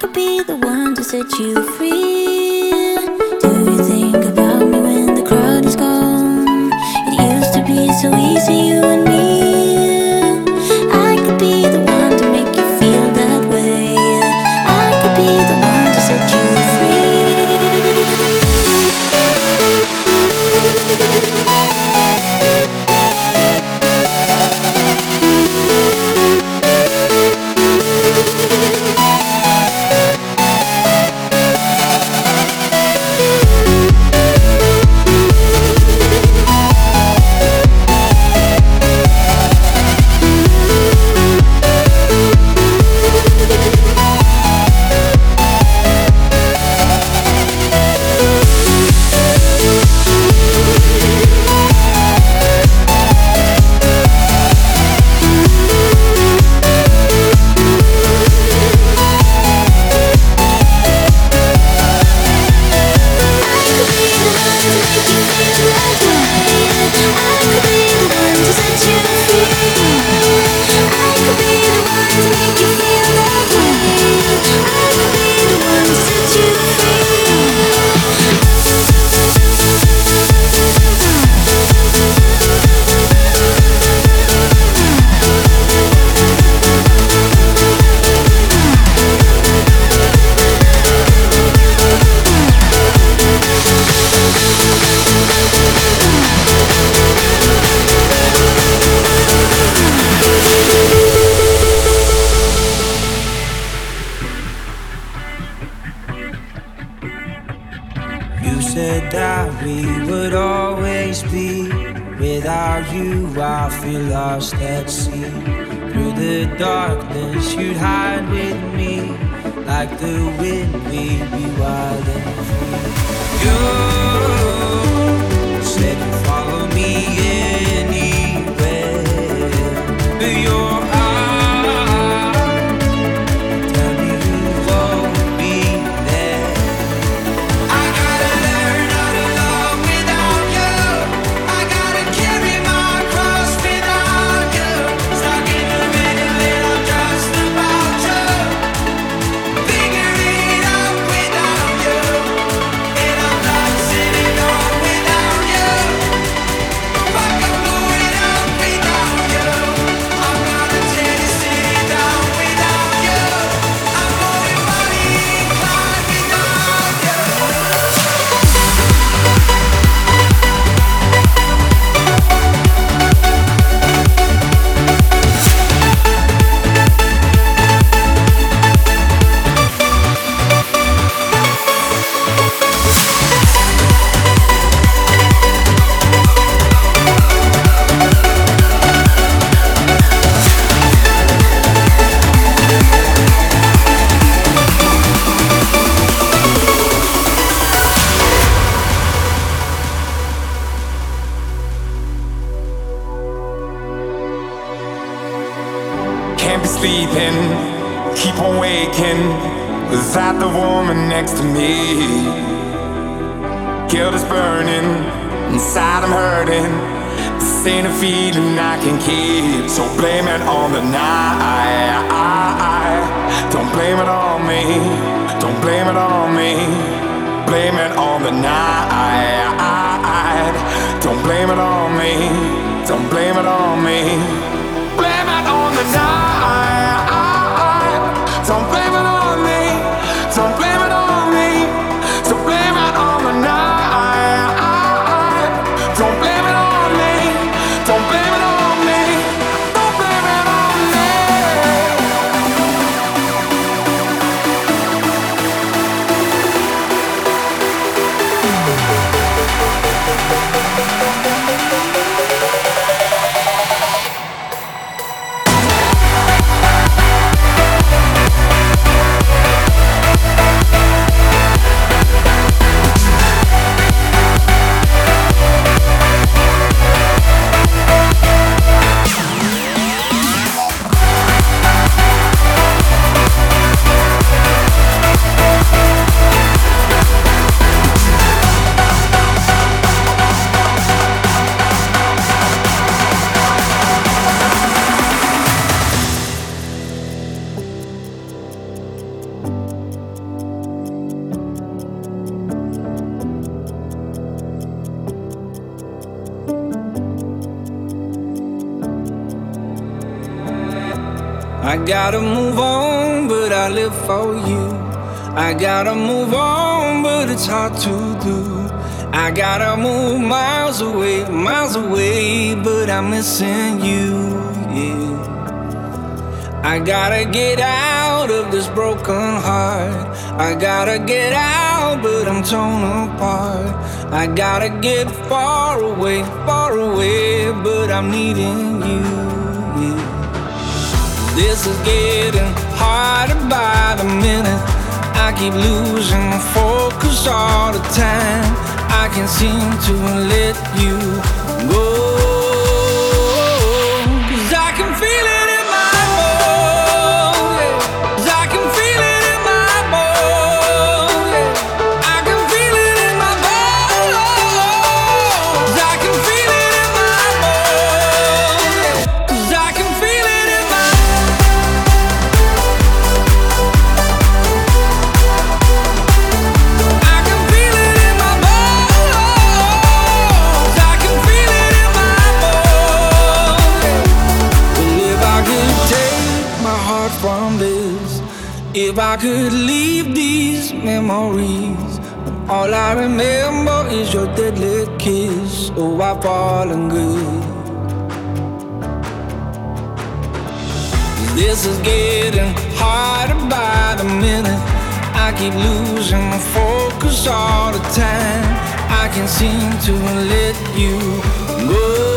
could be the one to set you free. Do you think about me when the crowd is gone? It used to be so easy, you and me. Lost at sea. Through the darkness, you'd hide with me. Like the wind, we'd be wild and free. You gotta move on, but it's hard to do. I gotta move miles away, miles away, but I'm missing you, yeah. I gotta get out of this broken heart. I gotta get out, but I'm torn apart. I gotta get far away, far away, but I'm needing you. This is getting harder by the minute. I keep losing focus all the time. I can't seem to let you go. I remember is your deadly kiss. Oh, I've fallen good. This is getting harder by the minute. I keep losing my focus all the time. I can't seem to let you go.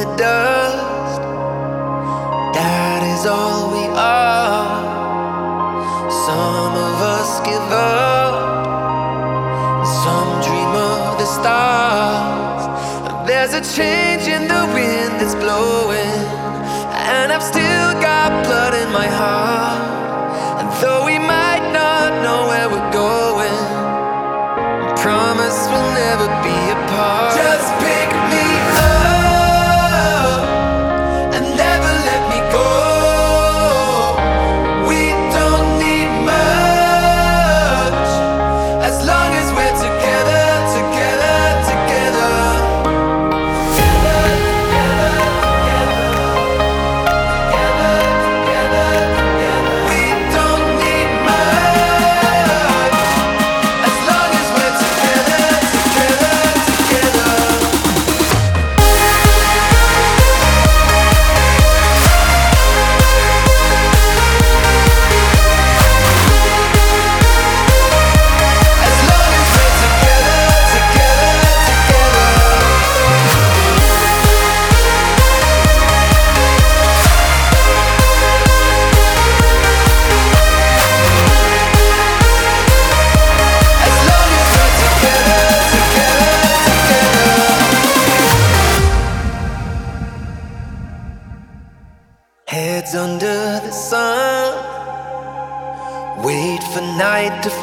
The dust, that is all we are. Some of us give up, some dream of the stars. There's a change in the wind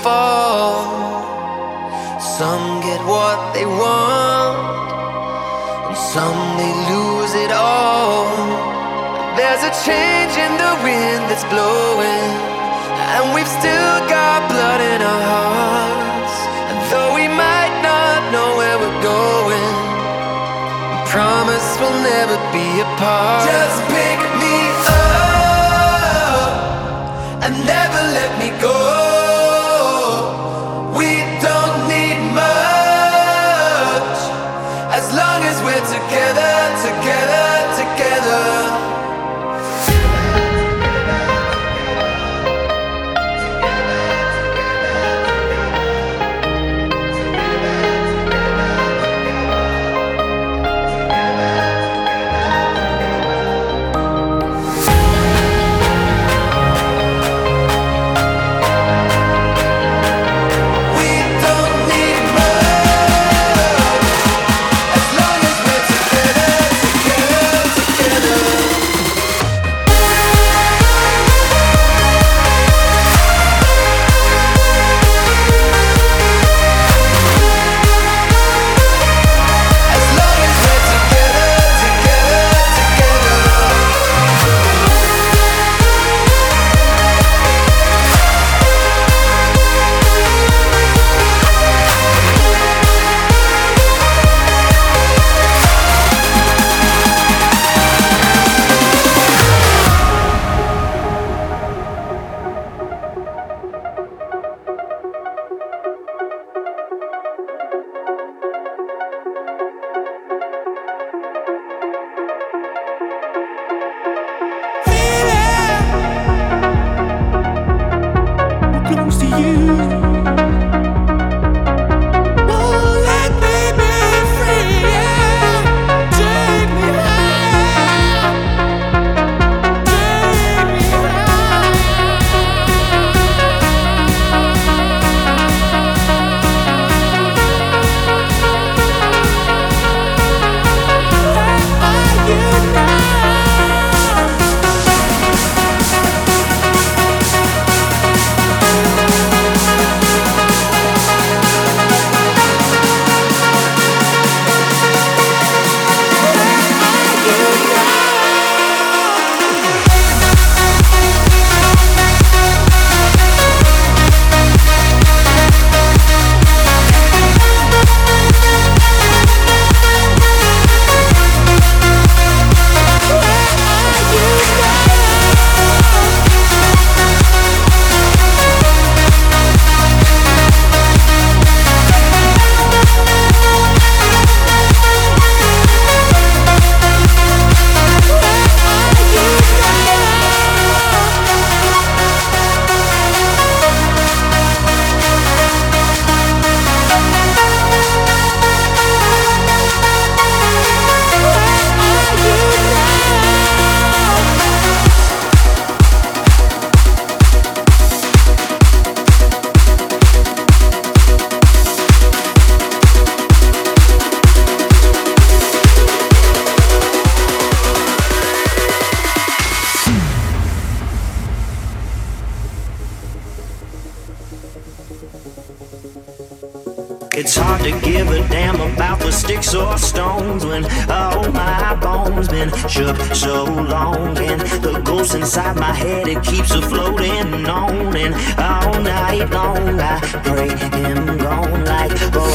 fall. Some get what they want, and some they lose it all. There's a change in the wind that's blowing, and we've still got blood in our hearts. And though we might not know where we're going, promise we'll never be apart. Just pick me up and never let me go. all night long. I pray him gone like.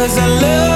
Cause I love